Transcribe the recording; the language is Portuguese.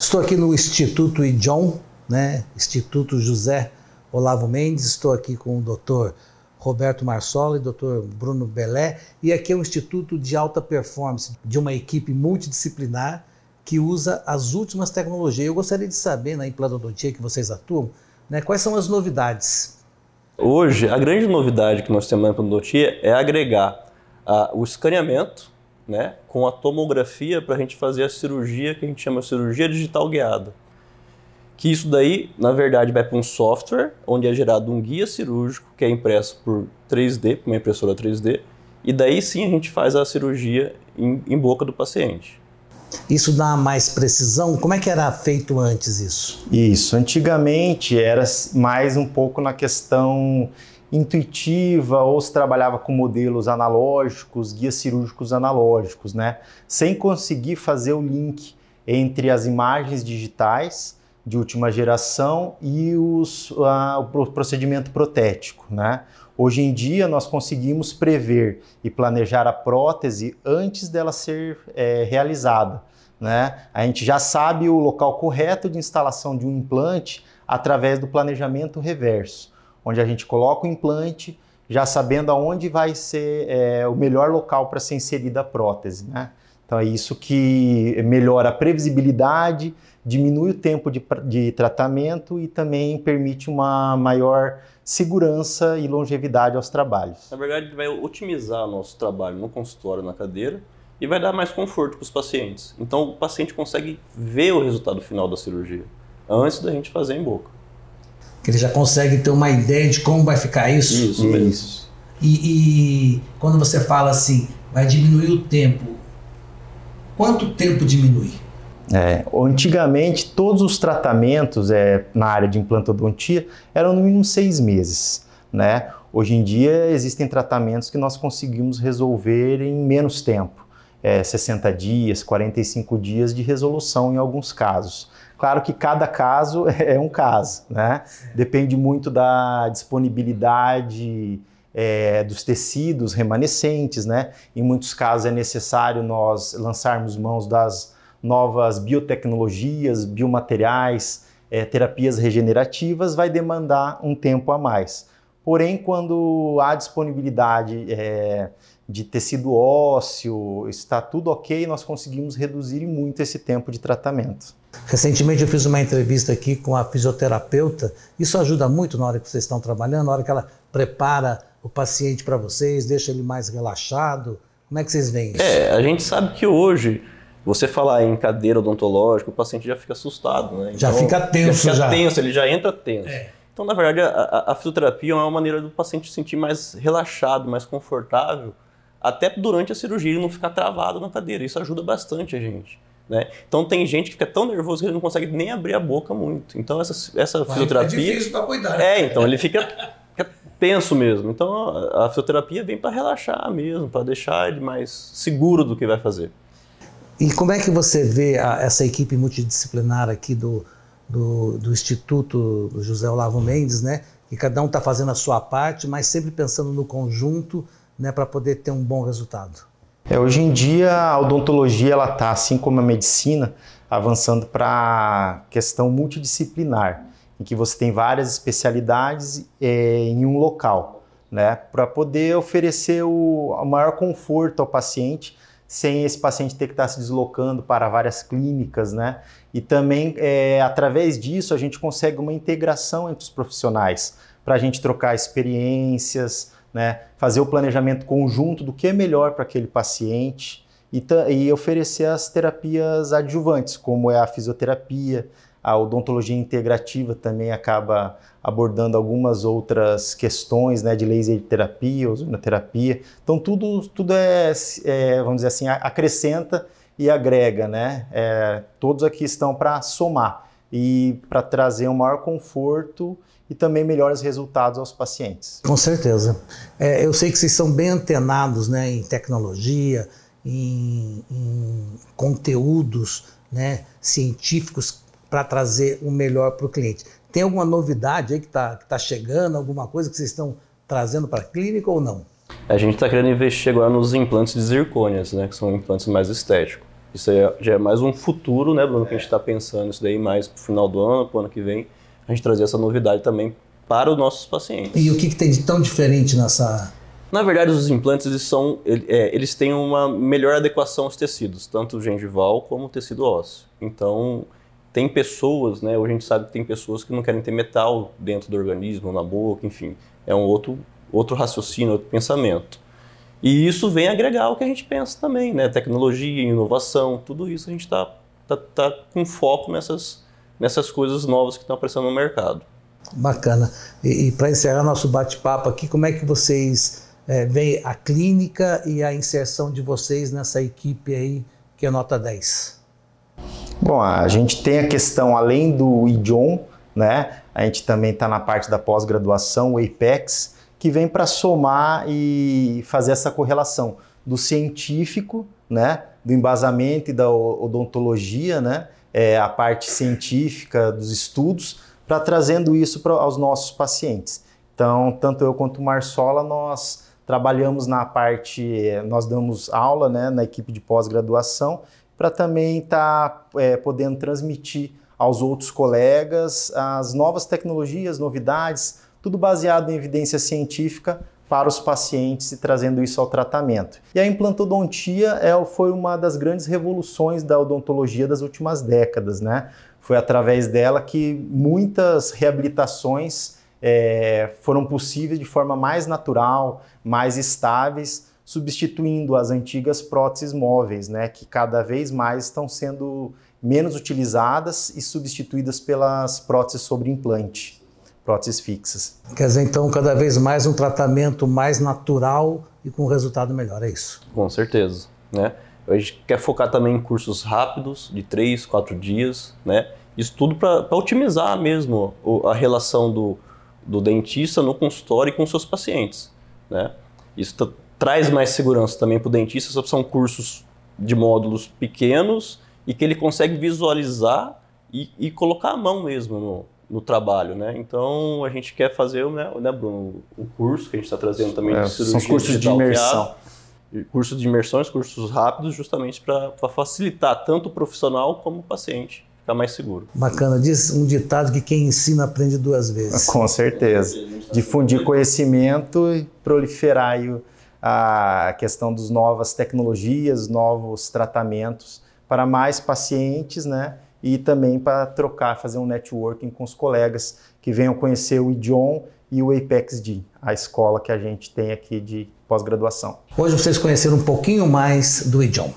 Estou aqui no Instituto IJON, né? Instituto José Olavo Mendes. Estou aqui com o Dr. Roberto Marsola e Dr. Bruno Belé. E aqui é um instituto de alta performance, de uma equipe multidisciplinar que usa as últimas tecnologias. Eu gostaria de saber, na implantodontia que vocês atuam, né, quais são as novidades? Hoje, a grande novidade que nós temos na implantodontia é agregar uh, o escaneamento né, com a tomografia para a gente fazer a cirurgia que a gente chama de cirurgia digital guiada. Que isso daí, na verdade, vai para um software onde é gerado um guia cirúrgico que é impresso por 3D, por uma impressora 3D, e daí sim a gente faz a cirurgia em, em boca do paciente. Isso dá mais precisão? Como é que era feito antes isso? Isso, antigamente era mais um pouco na questão intuitiva ou se trabalhava com modelos analógicos, guias cirúrgicos analógicos, né? Sem conseguir fazer o link entre as imagens digitais de última geração e os, uh, o procedimento protético, né? Hoje em dia nós conseguimos prever e planejar a prótese antes dela ser é, realizada. Né? A gente já sabe o local correto de instalação de um implante através do planejamento reverso onde a gente coloca o implante, já sabendo aonde vai ser é, o melhor local para ser inserida a prótese. Né? Então é isso que melhora a previsibilidade, diminui o tempo de, de tratamento e também permite uma maior segurança e longevidade aos trabalhos. Na verdade, vai otimizar o nosso trabalho no consultório, na cadeira, e vai dar mais conforto para os pacientes. Então o paciente consegue ver o resultado final da cirurgia antes da gente fazer em boca que ele já consegue ter uma ideia de como vai ficar isso. Isso, isso. E, e quando você fala assim, vai diminuir o tempo, quanto tempo diminui? É, antigamente, todos os tratamentos é, na área de implantodontia eram no mínimo seis meses. Né? Hoje em dia, existem tratamentos que nós conseguimos resolver em menos tempo. É, 60 dias, 45 dias de resolução em alguns casos. Claro que cada caso é um caso, né? Depende muito da disponibilidade é, dos tecidos remanescentes, né? Em muitos casos é necessário nós lançarmos mãos das novas biotecnologias, biomateriais, é, terapias regenerativas, vai demandar um tempo a mais. Porém, quando há disponibilidade é, de tecido ósseo, está tudo ok, nós conseguimos reduzir muito esse tempo de tratamento. Recentemente eu fiz uma entrevista aqui com a fisioterapeuta. Isso ajuda muito na hora que vocês estão trabalhando, na hora que ela prepara o paciente para vocês, deixa ele mais relaxado. Como é que vocês veem isso? É, a gente sabe que hoje você falar em cadeira odontológica, o paciente já fica assustado, né? Então, já fica tenso. Já fica já. tenso, ele já entra tenso. É. Então, na verdade, a, a, fisioterapia é uma maneira do paciente se sentir mais relaxado, mais confortável, até durante a cirurgia ele não ficar travado na cadeira. Isso ajuda bastante a gente. Né? Então tem gente que fica tão nervoso que ele não consegue nem abrir a boca muito. Então essa, essa fisioterapia. É difícil para cuidar. É, então ele fica, fica tenso mesmo. Então a, a fisioterapia vem para relaxar mesmo, para deixar ele mais seguro do que vai fazer. E como é que você vê a, essa equipe multidisciplinar aqui do, do, do Instituto do José Olavo Mendes, né? Que cada um está fazendo a sua parte, mas sempre pensando no conjunto, né, para poder ter um bom resultado. É, hoje em dia a odontologia ela está, assim como a medicina, avançando para questão multidisciplinar, em que você tem várias especialidades é, em um local, né, para poder oferecer o, o maior conforto ao paciente, sem esse paciente ter que estar tá se deslocando para várias clínicas, né? E também, é, através disso, a gente consegue uma integração entre os profissionais, para a gente trocar experiências, né? fazer o planejamento conjunto do que é melhor para aquele paciente e, e oferecer as terapias adjuvantes, como é a fisioterapia, a odontologia integrativa também acaba abordando algumas outras questões né, de laser terapia, ozonoterapia. Então tudo, tudo é, é, vamos dizer assim, acrescenta e agrega, né? É, todos aqui estão para somar e para trazer um maior conforto e também melhores resultados aos pacientes. Com certeza. É, eu sei que vocês são bem antenados né, em tecnologia, em, em conteúdos né, científicos para trazer o melhor para o cliente. Tem alguma novidade aí que está tá chegando, alguma coisa que vocês estão trazendo para a clínica ou não? A gente está querendo investir agora nos implantes de zircônias, né, que são implantes mais estéticos. Isso é, já é mais um futuro, né, Bruno, que a gente está pensando isso daí mais para o final do ano, para o ano que vem, a gente trazer essa novidade também para os nossos pacientes. E o que, que tem de tão diferente nessa... Na verdade, os implantes eles são, é, eles têm uma melhor adequação aos tecidos, tanto gengival como o tecido ósseo. Então, tem pessoas, né? Hoje a gente sabe que tem pessoas que não querem ter metal dentro do organismo, na boca, enfim. É um outro, outro raciocínio, outro pensamento. E isso vem agregar o que a gente pensa também, né? Tecnologia, inovação, tudo isso a gente está tá, tá com foco nessas, nessas coisas novas que estão aparecendo no mercado. Bacana. E, e para encerrar nosso bate-papo aqui, como é que vocês é, veem a clínica e a inserção de vocês nessa equipe aí que é nota 10? Bom, a gente tem a questão, além do IDIOM, né? A gente também está na parte da pós-graduação, o APEX, que vem para somar e fazer essa correlação do científico, né? Do embasamento e da odontologia, né? É, a parte científica dos estudos, para trazendo isso pra, aos nossos pacientes. Então, tanto eu quanto o Marsola, nós trabalhamos na parte, nós damos aula né, na equipe de pós-graduação para também estar tá, é, podendo transmitir aos outros colegas as novas tecnologias, novidades, tudo baseado em evidência científica para os pacientes e trazendo isso ao tratamento. E a implantodontia é, foi uma das grandes revoluções da odontologia das últimas décadas, né? Foi através dela que muitas reabilitações é, foram possíveis de forma mais natural, mais estáveis, substituindo as antigas próteses móveis, né, que cada vez mais estão sendo menos utilizadas e substituídas pelas próteses sobre implante, próteses fixas. Quer dizer, então, cada vez mais um tratamento mais natural e com resultado melhor, é isso? Com certeza, né? A gente quer focar também em cursos rápidos, de 3, 4 dias, né? Isso tudo para otimizar mesmo a relação do, do dentista no consultório e com seus pacientes, né? Isso traz mais segurança também para o dentista, são cursos de módulos pequenos e que ele consegue visualizar e, e colocar a mão mesmo no, no, trabalho, né? Então a gente quer fazer, né, né Bruno, o curso que a gente está trazendo também é, de cirurgia São cursos de imersão. cursos de imersões, cursos rápidos, justamente para facilitar tanto o profissional como o paciente ficar mais seguro. Bacana. Diz um ditado que quem ensina aprende duas vezes. Com certeza. Difundir conhecimento e proliferar a questão das novas tecnologias, novos tratamentos para mais pacientes, né? E também para trocar, fazer um networking com os colegas que venham conhecer o IDIOM e o APEX-D, a escola que a gente tem aqui de pós-graduação. Hoje vocês conheceram um pouquinho mais do IDIOM.